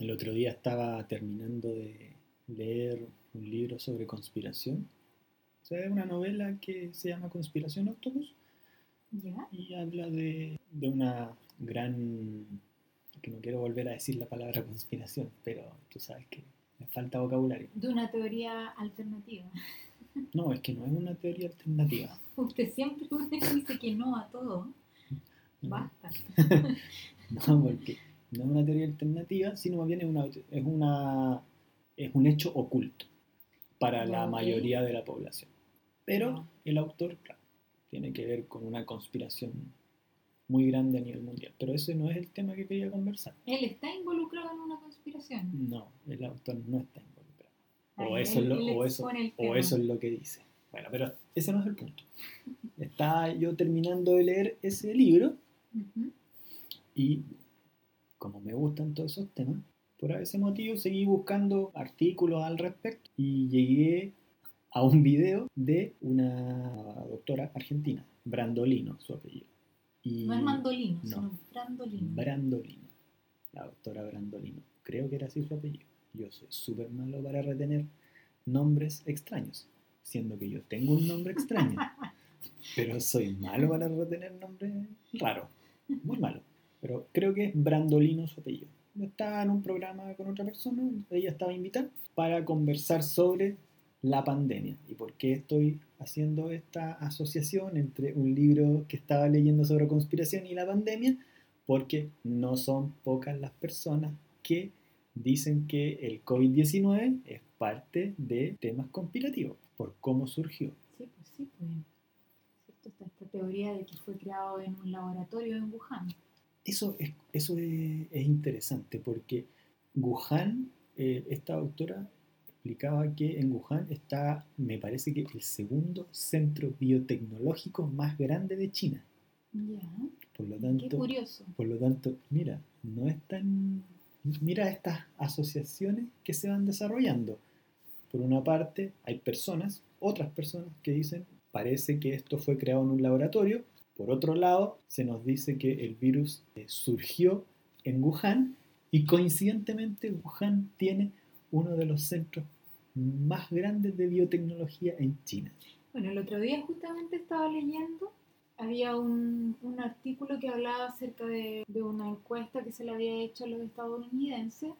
El otro día estaba terminando de leer un libro sobre conspiración. O sea, es una novela que se llama Conspiración Octopus ¿Ya? y habla de, de una gran... que no quiero volver a decir la palabra conspiración, pero tú sabes que me falta vocabulario. De una teoría alternativa. No, es que no es una teoría alternativa. Usted siempre me dice que no a todo. Basta. no, porque no es una teoría alternativa, sino más bien es, una, es, una, es un hecho oculto para la Ok. mayoría de la población. Pero Ya. el autor, claro, tiene que ver con una conspiración muy grande a nivel mundial. Pero ese no es el tema que quería conversar. Él está involucrado en una conspiración. No, el autor no está involucrado. O Ahí, eso, es él- lo, él o, eso, o eso es lo que dice. Bueno, pero ese no es el punto. Estaba yo terminando de leer ese libro Ujú. y como me gustan todos esos temas, por ese motivo seguí buscando artículos al respecto y llegué a un video de una doctora argentina, Brandolino, su apellido. Y No es mandolino, no. sino brandolino. Brandolino, la doctora Brandolino. Creo que era así su apellido. Yo soy súper malo para retener nombres extraños, siendo que yo tengo un nombre extraño, pero soy malo para retener nombres raros, muy malo. Pero creo que es Brandolino su apellido. Estaba en un programa con otra persona, ella estaba invitada para conversar sobre la pandemia y por qué estoy haciendo esta asociación entre un libro que estaba leyendo sobre conspiración y la pandemia, porque no son pocas las personas que dicen que el COVID-19 es parte de temas conspirativos, por cómo surgió. Sí, pues sí, pues. Está esta teoría de que fue creado en un laboratorio en Wuhan. Eso es, eso es, es interesante porque Wuhan, eh, esta doctora explicaba que en Wuhan está, me parece que el segundo centro biotecnológico más grande de China. Ya. Por lo Qué tanto, curioso. por lo tanto, mira, no es tan... Mira estas asociaciones que se van desarrollando. Por una parte, hay personas, otras personas que dicen, parece que esto fue creado en un laboratorio. Por otro lado, se nos dice que el virus eh, surgió en Wuhan y coincidentemente Wuhan tiene uno de los centros más grandes de biotecnología en China. Bueno, el otro día justamente estaba leyendo, había un, un artículo que hablaba acerca de, de una encuesta que se le había hecho a los estadounidenses,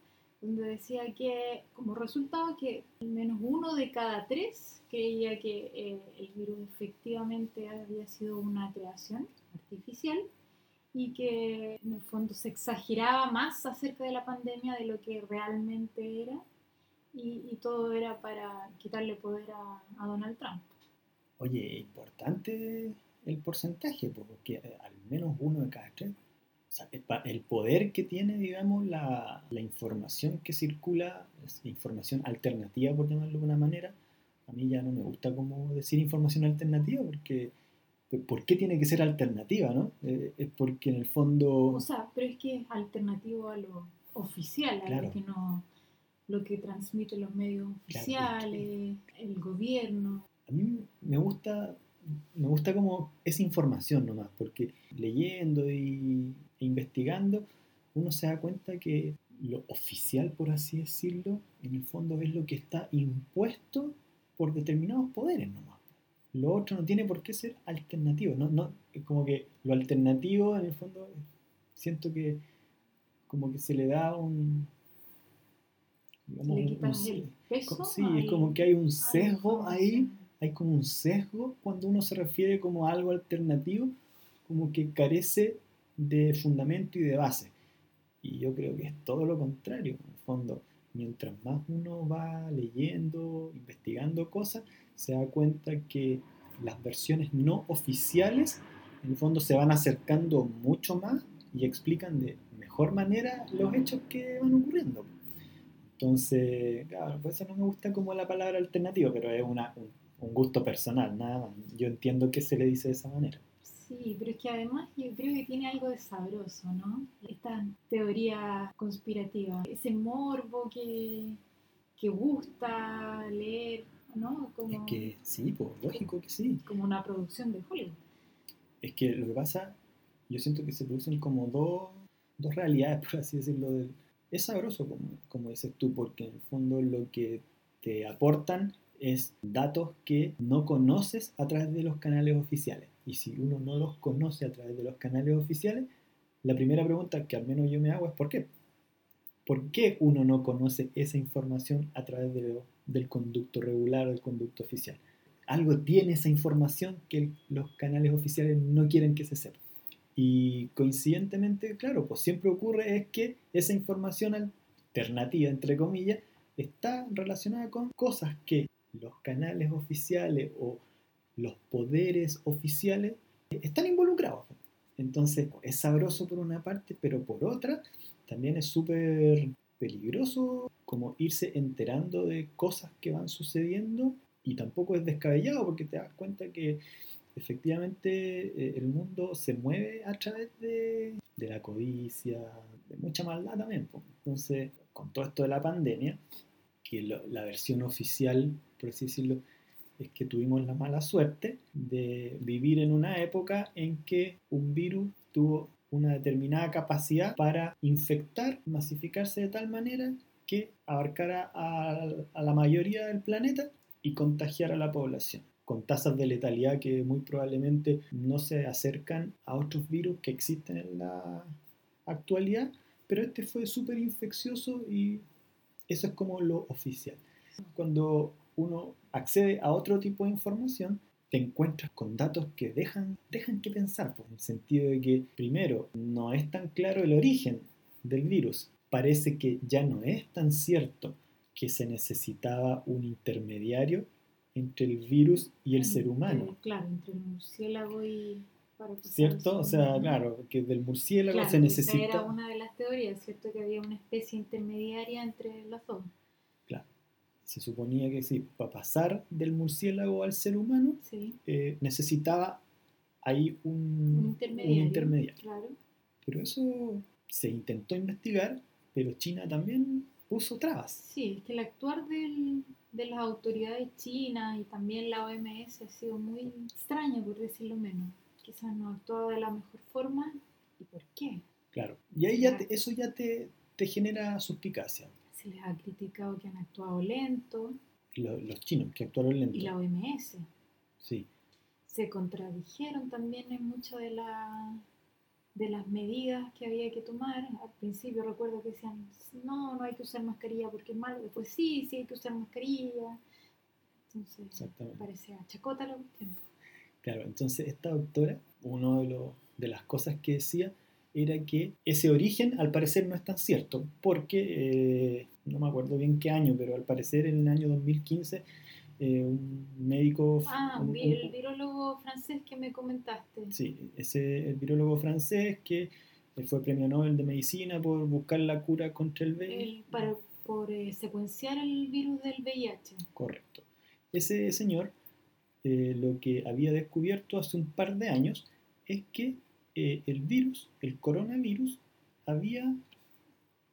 donde decía que como resultado que al menos uno de cada tres creía que eh, el virus efectivamente había sido una creación artificial y que en el fondo se exageraba más acerca de la pandemia de lo que realmente era y, todo era para quitarle poder a, a Donald Trump. Oye, importante el porcentaje, po, porque eh, al menos uno de cada tres. O sea, el poder que tiene, digamos, la, la información que circula, información alternativa, por llamarlo de una manera, a mí ya no me gusta como decir información alternativa, porque ¿por qué tiene que ser alternativa, no? Eh, es porque en el fondo... O sea, pero es que es alternativo a lo oficial, a lo que no lo que transmiten los medios oficiales, el gobierno. a mí me gusta me gusta como esa información nomás porque leyendo y e investigando uno se da cuenta que lo oficial por así decirlo en el fondo es lo que está impuesto por determinados poderes nomás. Lo otro no tiene por qué ser alternativo. No, no como que lo alternativo en el fondo siento que como que se le da un digamos, Le un- quitas un- el peso. co- sí, es como que hay un sesgo ahí hay como un sesgo cuando uno se refiere como a algo alternativo, como que carece de fundamento y de base. Y yo creo que es todo lo contrario. En el fondo, mientras más uno va leyendo, investigando cosas, se da cuenta que las versiones no oficiales, en el fondo, se van acercando mucho más y explican de mejor manera los hechos que van ocurriendo. Entonces, claro, por eso no me gusta como la palabra alternativa, pero es una, un, un gusto personal, nada más. Yo entiendo que se le dice de esa manera. Sí, pero es que además yo creo que tiene algo de sabroso, ¿no? Esta teoría conspirativa, ese morbo que, que gusta leer, ¿no? Como, Es que sí, pues lógico que sí. como una producción de Hollywood. Es que lo que pasa, yo siento que se producen como dos, dos realidades, por así decirlo, del, es sabroso, como, como dices tú, porque en el fondo lo que te aportan es datos que no conoces a través de los canales oficiales. Y si uno no los conoce a través de los canales oficiales, la primera pregunta que al menos yo me hago es ¿por qué? ¿Por qué uno no conoce esa información a través de del conducto regular o del conducto oficial? Algo tiene esa información que los canales oficiales no quieren que se sepa. Y coincidentemente, claro, pues siempre ocurre es que esa información alternativa, entre comillas, está relacionada con cosas que los canales oficiales o los poderes oficiales están involucrados. Entonces es sabroso por una parte, pero por otra también es súper peligroso como irse enterando de cosas que van sucediendo y tampoco es descabellado porque te das cuenta que efectivamente eh, el mundo se mueve a través de, de la codicia, de mucha maldad también. Entonces, con todo esto de la pandemia, que la versión oficial, por así decirlo, es que tuvimos la mala suerte de vivir en una época en que un virus tuvo una determinada capacidad para infectar, masificarse de tal manera que abarcara a, a la mayoría del planeta y contagiar a la población con tasas de letalidad que muy probablemente no se acercan a otros virus que existen en la actualidad, pero este fue súper infeccioso y eso es como lo oficial. Cuando uno accede a otro tipo de información, te encuentras con datos que dejan, dejan que pensar, pues, en el sentido de que, primero, no es tan claro el origen del virus. Parece que ya no es tan cierto que se necesitaba un intermediario entre el virus y el ser humano. Claro, entre el murciélago y... ¿Cierto? O sea, claro, que del murciélago se necesita... Esa era una de las teorías, ¿cierto? Que había una especie intermediaria entre las dos. Se suponía que sí, para pasar del murciélago al ser humano, eh, necesitaba ahí un, un intermediario. Un intermediario. Claro. Pero eso se intentó investigar, pero China también puso trabas. Sí, es que el actuar del, de las autoridades chinas y también la OMS ha sido muy extraño, por decirlo menos. Quizás no ha actuado de la mejor forma. ¿Y por qué? Claro. Y ahí ya eso ya te, te, genera suspicacia. Se les ha criticado que han actuado lento. los chinos, que actuaron lento. Y la OMS. Sí. Se contradijeron también en mucho de la de las medidas que había que tomar. Al principio recuerdo que decían, no, no hay que usar mascarilla porque es malo. Después sí, sí hay que usar mascarilla. Entonces, parecía chacota la cuestión. Claro, entonces esta doctora, una de, de las cosas que decía era que ese origen al parecer no es tan cierto, porque, eh, no me acuerdo bien qué año, pero al parecer en el año 2015 eh, un médico... Ah, el virólogo francés que me comentaste. Sí, ese el virólogo francés que fue premio Nobel de Medicina por buscar la cura contra el VIH. para, por eh, secuenciar el virus del VIH. Correcto. Ese señor eh, lo que había descubierto hace un par de años es que el virus, el coronavirus, había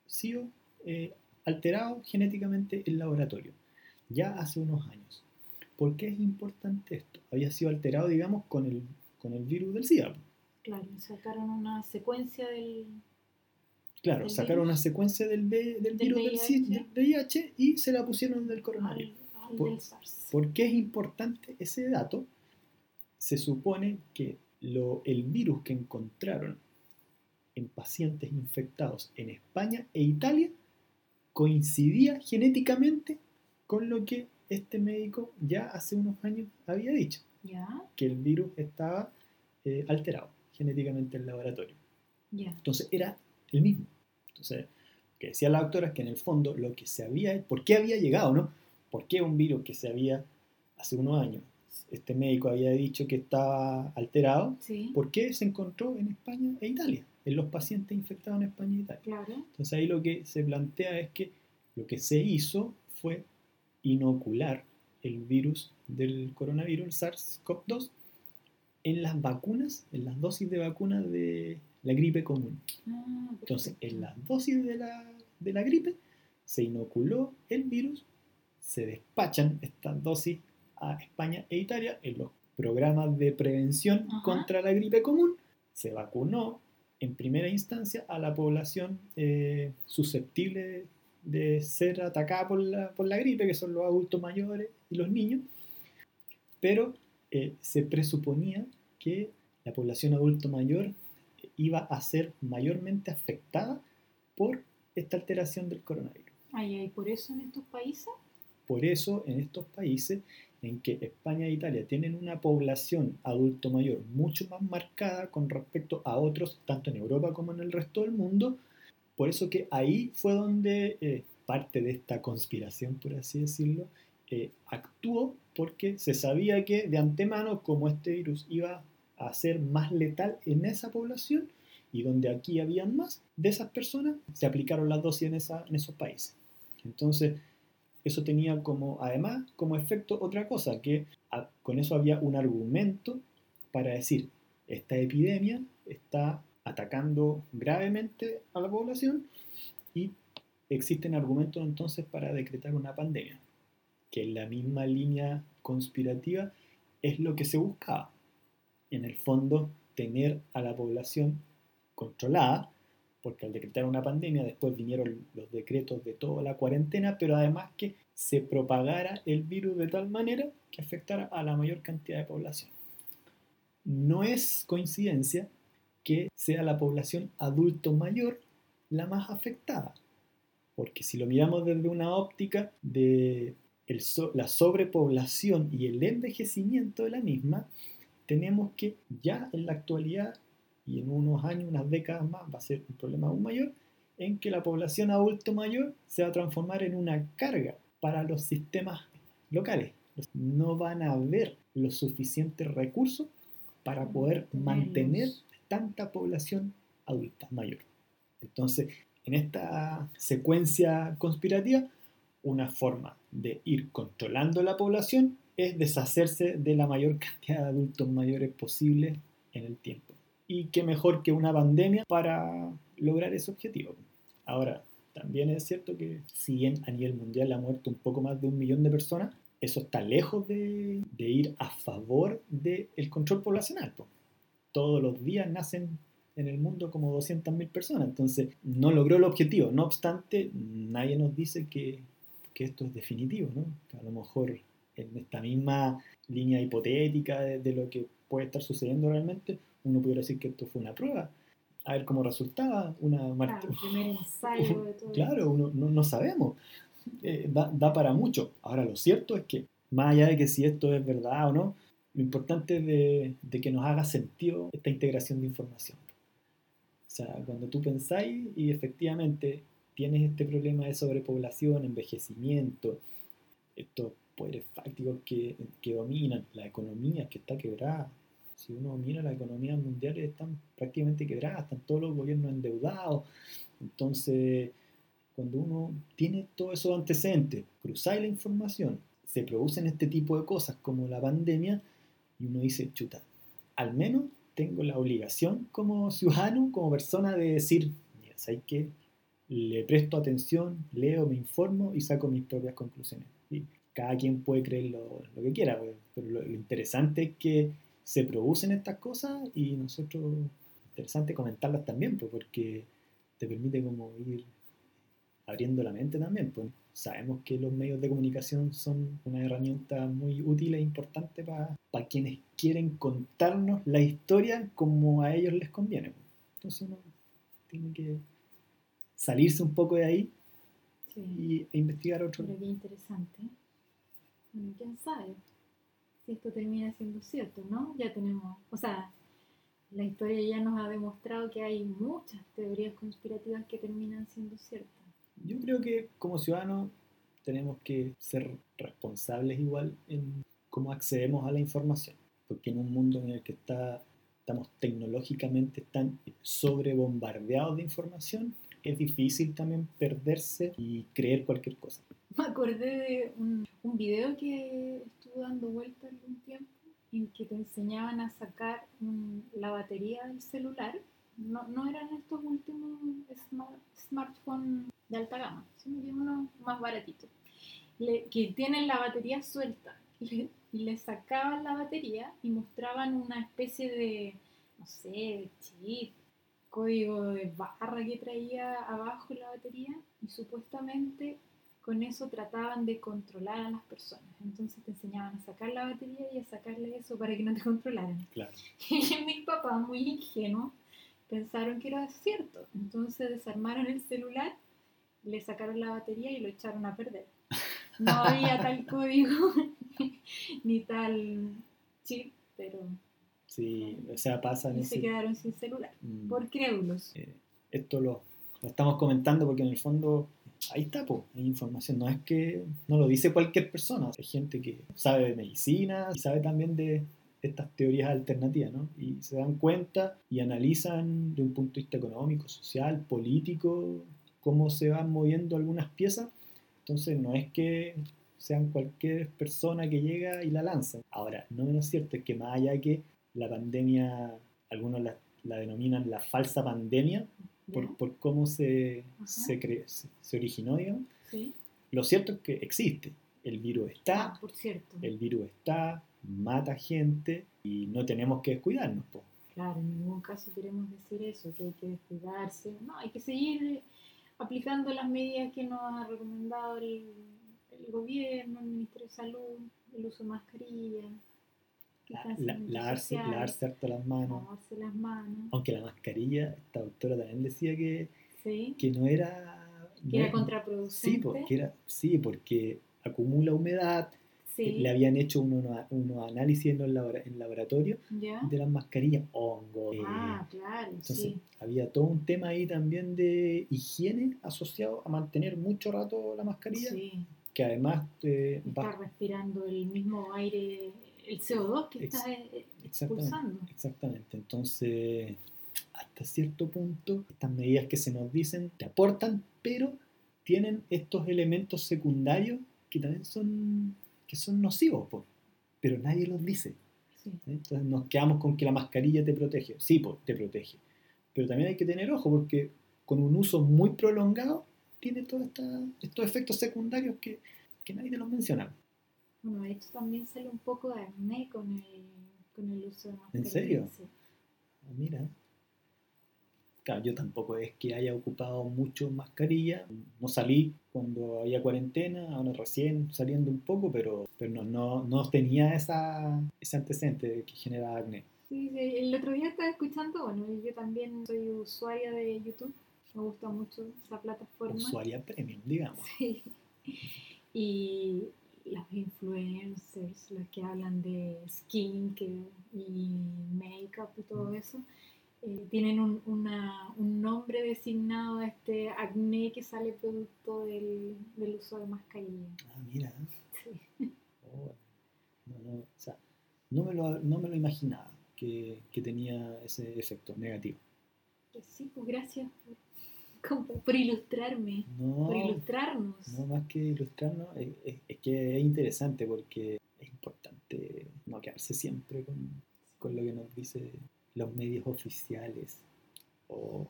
sido alterado genéticamente en laboratorio ya hace unos años. ¿Por qué es importante esto? Había sido alterado, digamos, con el, con el virus del SIDA. Claro, sacaron una secuencia del... Claro, sacaron una secuencia del, del virus del, VIH y se la pusieron del coronavirus. por, qué es importante ese dato? Se supone que lo, el virus que encontraron en pacientes infectados en España e Italia coincidía genéticamente con lo que este médico ya hace unos años había dicho, que el virus estaba eh, alterado genéticamente en el laboratorio. Entonces era el mismo. Entonces, que decía la doctora es que en el fondo lo que se había, ¿por qué había llegado, no? ¿Por qué un virus que se había, hace unos años, este médico había dicho que estaba alterado, ¿por qué se encontró en España e Italia? En los pacientes infectados en España e Italia. Entonces ahí lo que se plantea es que lo que se hizo fue inocular el virus del coronavirus, el SARS-CoV-2, en las vacunas, en las dosis de vacuna de la gripe común. Ah, Entonces, en las dosis de la, de la gripe se inoculó el virus, se despachan estas dosis a España e Italia en los programas de prevención contra la gripe común, se vacunó en primera instancia a la población eh, susceptible de ser atacada por la, por la gripe, que son los adultos mayores y los niños, pero eh, se presuponía que la población adulto mayor iba a ser mayormente afectada por esta alteración del coronavirus. ¿y por eso en estos países? Por eso en estos países en que España e Italia tienen una población adulto mayor mucho más marcada con respecto a otros, tanto en Europa como en el resto del mundo, por eso que ahí fue donde eh, parte de esta conspiración, por así decirlo, eh, actuó porque se sabía que de antemano, como este virus iba a ser más letal en esa población y donde aquí habían más de esas personas, se aplicaron las dosis en, esa, en esos países. Entonces, eso tenía como, además, como efecto otra cosa, que con eso había un argumento para decir, esta epidemia está atacando gravemente a la población y existen argumentos entonces para decretar una pandemia, que en la misma línea conspirativa es lo que se buscaba. En el fondo, tener a la población controlada porque al decretar una pandemia después vinieron los decretos de toda la cuarentena, pero además que se propagara el virus de tal manera que afectara a la mayor cantidad de población. No es coincidencia que sea la población adulto mayor la más afectada, porque si lo miramos desde una óptica de la sobrepoblación y el envejecimiento de la misma, tenemos que ya en la actualidad y en unos años, unas décadas más, va a ser un problema aún mayor, en que la población adulto mayor se va a transformar en una carga para los sistemas locales. No van a haber los suficientes recursos para poder mantener tanta población adulta mayor. Entonces, en esta secuencia conspirativa, una forma de ir controlando la población es deshacerse de la mayor cantidad de adultos mayores posible en el tiempo y qué mejor que una pandemia para lograr ese objetivo. Ahora, también es cierto que si bien a nivel mundial ha muerto un poco más de un millón de personas, eso está lejos de, ir a favor del control poblacional. Todos los días nacen en el mundo como 200.000 personas, entonces no logró el objetivo. No obstante, nadie nos dice que, esto es definitivo, ¿no? a lo mejor en esta misma línea hipotética de lo que puede estar sucediendo realmente, uno pudiera decir que esto fue una prueba, a ver cómo resultaba, una claro, primer ensayo de todo Claro, uno, no, no, sabemos, eh, da, da, para mucho. Ahora, lo cierto es que, más allá de que si esto es verdad o no, lo importante es de, de que nos haga sentido esta integración de información. O sea, cuando tú pensáis y efectivamente tienes este problema de sobrepoblación, envejecimiento, estos poderes fácticos que, que dominan, la economía que está quebrada, si uno mira las economías mundiales están prácticamente quebradas, están todos los gobiernos endeudados. Entonces, cuando uno tiene todos esos antecedentes, cruzáis la información, se producen este tipo de cosas como la pandemia y uno dice, chuta, al menos tengo la obligación como ciudadano, como persona de decir, mira, ¿sabes qué? Le presto atención, leo, me informo y saco mis propias conclusiones. Y cada quien puede creer lo, que quiera, pero lo interesante es que se producen estas cosas y nosotros, interesante comentarlas también, pues, porque te permite como ir abriendo la mente también. Pues. Sabemos que los medios de comunicación son una herramienta muy útil e importante para quienes quieren contarnos la historia como a ellos les conviene. Pues. Entonces uno tiene que salirse un poco de ahí y, e investigar otro. Pero qué interesante. ¿Quién sabe? Si esto termina siendo cierto, ¿no? Ya tenemos, o sea, la historia ya nos ha demostrado que hay muchas teorías conspirativas que terminan siendo ciertas. Yo creo que como ciudadanos tenemos que ser responsables igual en cómo accedemos a la información, porque en un mundo en el que está, estamos tecnológicamente tan sobrebombardeados de información, es difícil también perderse y creer cualquier cosa. Me acordé de un, un video que estuvo dando vueltas un tiempo en que te enseñaban a sacar la batería del celular. No, no eran estos últimos smartphones de alta gama, sino que unos más baratitos, que tienen la batería suelta. Y le, sacaban la batería y mostraban una especie de, no sé, de chip código de barra que traía abajo la batería y supuestamente con eso trataban de controlar a las personas. Entonces te enseñaban a sacar la batería y a sacarle eso para que no te controlaran. Claro. Y mis papás, muy ingenuos, pensaron que era cierto. Entonces desarmaron el celular, le sacaron la batería y lo echaron a perder. No había tal código ni tal chip, pero Sí, o sea, pasa en y se ese... quedaron sin celular. Mm. Por crédulos. Eh, esto lo, lo estamos comentando porque en el fondo ahí está, po, hay información. No es que no lo dice cualquier persona. Hay gente que sabe de medicina y sabe también de estas teorías alternativas, ¿no? Y se dan cuenta y analizan de un punto de vista económico, social, político, cómo se van moviendo algunas piezas. Entonces no es que sean cualquier persona que llega y la lanza. Ahora, no menos cierto es que más allá que la pandemia, algunos la, la denominan la falsa pandemia, por, por cómo se, se, cre- se- se originó, digamos. Sí. Lo cierto es que existe. El virus está, Ah, por cierto. el virus está, mata gente y no tenemos que descuidarnos. po. Claro, en ningún caso queremos decir eso, que hay que descuidarse. No, hay que seguir eh, aplicando las medidas que nos ha recomendado el, el gobierno, el Ministerio de Salud, el uso de mascarilla, La- la- lavarse, lavarse harto las manos. lavarse las manos. Aunque la mascarilla, esta doctora también decía que, Sí, que no era... que era era- contraproducente. Sí, porque era, sí, porque acumula humedad. Sí, Le habían hecho unos, unos análisis en, los labora- en laboratorio ¿ya? de las mascarillas, hongo. eh, Ah, claro, Entonces, sí. había todo un tema ahí también de higiene asociado a mantener mucho rato la mascarilla, Sí, que además eh, va- estar respirando el mismo aire, el CO2 que estás eh, exactamente, expulsando. exactamente. Entonces, hasta cierto punto, estas medidas que se nos dicen te aportan, pero tienen estos elementos secundarios que también son, que son nocivos, po, pero nadie los dice. Entonces nos quedamos con que la mascarilla te protege. Sí, po, te protege. Pero también hay que tener ojo porque con un uso muy prolongado tiene todos estos efectos secundarios que, que nadie te los menciona. Bueno, de hecho también sale un poco de acné con el, con el uso de mascarilla. serio? sí. Ah, Mira. Claro, yo tampoco es que haya ocupado mucho mascarilla. No salí cuando había cuarentena, ahora recién saliendo un poco, pero, pero no, no, no tenía esa, ese antecedente que genera acné. Sí, sí, el otro día estaba escuchando, bueno, yo también soy usuaria de YouTube, me gusta mucho esa plataforma. Usuaria premium, digamos. Sí. Y influencers, los que hablan de skincare y make-up y todo eso, eh, tienen un, una- un nombre designado a este acné que sale producto del, del uso de mascarilla. Ah, mira. Sí. Oh, no, no, o sea, no me lo, no me lo imaginaba que, que tenía ese efecto negativo. Pues sí, pues gracias por, por ilustrarme, No, por ilustrarnos. no más que ilustrarnos, es, es- es que es interesante porque es importante no quedarse siempre con, con lo que nos dicen los medios oficiales o,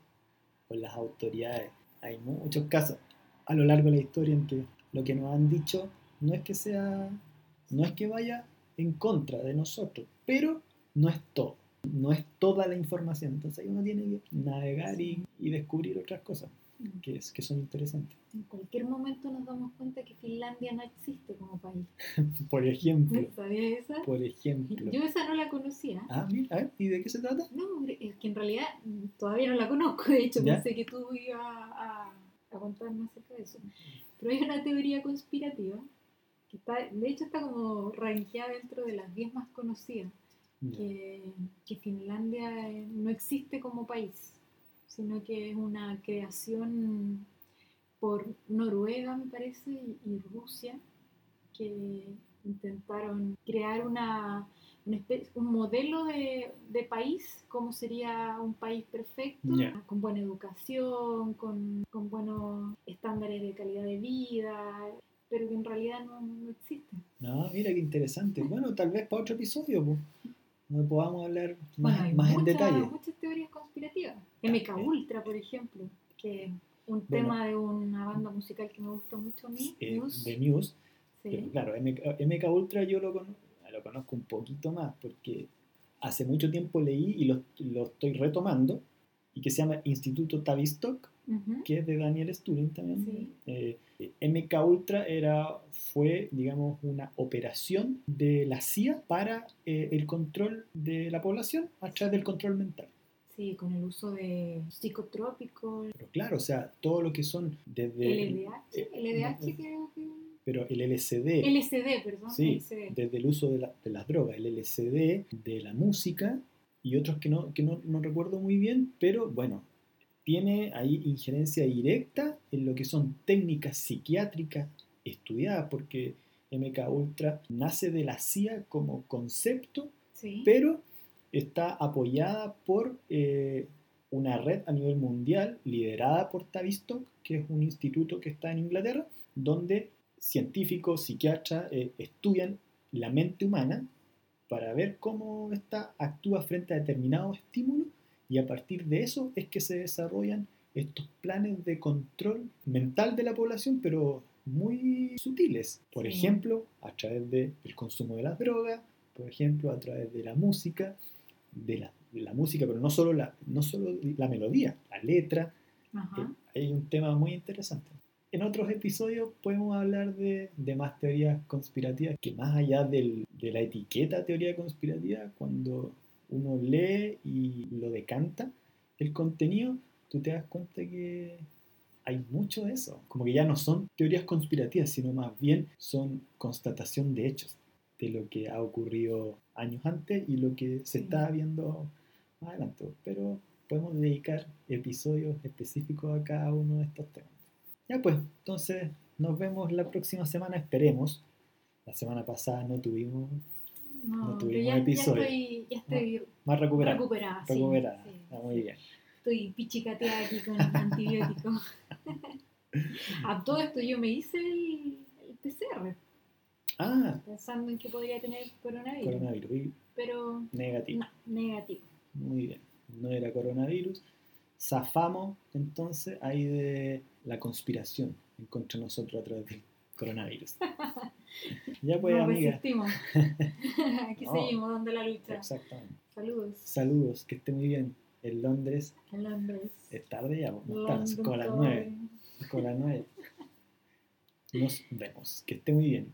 o las autoridades. Hay muchos casos a lo largo de la historia en que lo que nos han dicho no es que sea, no es que vaya en contra de nosotros, pero no es todo, no es toda la información. Entonces ahí uno tiene que navegar y, y descubrir otras cosas que, es, que son interesantes. En cualquier momento nos damos cuenta que Finlandia no existe como país. Por ejemplo, ¿Sabías esa? por ejemplo. Yo esa no la conocía. Ah, mira, a ver, ¿y de qué se trata? No, es que en realidad todavía no la conozco. De hecho, ¿Ya? pensé que tú ibas a, a contarme acerca de eso. Pero hay una teoría conspirativa que está, de hecho está como rankeada dentro de las 10 más conocidas, que, que Finlandia eh, no existe como país, sino que es una creación por Noruega, me parece, y, y Rusia, que intentaron crear una, un modelo de, de país, como sería un país perfecto, con buena educación, con, con buenos estándares de calidad de vida, pero que en realidad no, no existe. No, mira qué interesante. Bueno, tal vez para otro episodio, pues, donde podamos hablar Bueno, más, hay más en detalle. muchas teorías conspirativas. MK Ultra, por ejemplo, que es un Bueno. tema de una banda musical que me gusta mucho a mí, Eh, Muse. de News. Sí. Pero claro, MK, MK Ultra yo lo, lo conozco un poquito más porque hace mucho tiempo leí y lo, lo estoy retomando y que se llama Instituto Tavistock, que es de Daniel Sturin también. Sí. Eh, MK Ultra era, fue, digamos, una operación de la CIA para eh, el control de la población a través del control mental. Sí, con el uso de psicotrópicos, Pero claro, o sea, todo lo que son desde... LDH, eh, LDH creo que... Pero el LSD, LSD, perdón. sí, LSD. desde el uso de, la- de las drogas, el LSD, de la música y otros que no, que no, no recuerdo muy bien, pero bueno, tiene ahí injerencia directa en lo que son técnicas psiquiátricas estudiadas, porque MK Ultra nace de la CIA como concepto, Sí. pero está apoyada por eh, una red a nivel mundial liderada por Tavistock, que es un instituto que está en Inglaterra, donde científicos, psiquiatras eh, estudian la mente humana para ver cómo ésta actúa frente a determinados estímulos y a partir de eso es que se desarrollan estos planes de control mental de la población, pero muy sutiles. Por Sí. ejemplo, a través del consumo de las drogas, por ejemplo, a través de la música, de la, la música, pero no solo la, no solo la melodía, la letra, Ajá. eh, hay un tema muy interesante. En otros episodios podemos hablar de, de más teorías conspirativas, que más allá del- de la etiqueta teoría conspirativa, cuando uno lee y lo decanta el contenido, tú te das cuenta que hay mucho de eso. Como que ya no son teorías conspirativas, sino más bien son constatación de hechos, de lo que ha ocurrido años antes y lo que se está viendo más adelante. Pero podemos dedicar episodios específicos a cada uno de estos temas. Ya pues, entonces nos vemos la próxima semana, esperemos. La semana pasada no tuvimos No, no tuvimos ya, ya episodio. estoy, ya estoy más recuperada. sí, Recuperada, sí, está muy bien. Estoy pichicateada aquí con antibióticos. A todo esto yo me hice el, el PCR, Ah, pensando en que podría tener coronavirus. coronavirus, Pero negativo. no, negativo. Muy bien, no era coronavirus. Zafamos entonces ahí de la conspiración en contra de nosotros a través del coronavirus. ya pues, no amiga. resistimos. Aquí No. seguimos dando la lucha. Exactamente. Saludos. Saludos, que esté muy bien. En Londres En Londres. es tarde ya, pues, no tarde, es London como las nueve. como las nueve. Nos vemos. Que esté muy bien.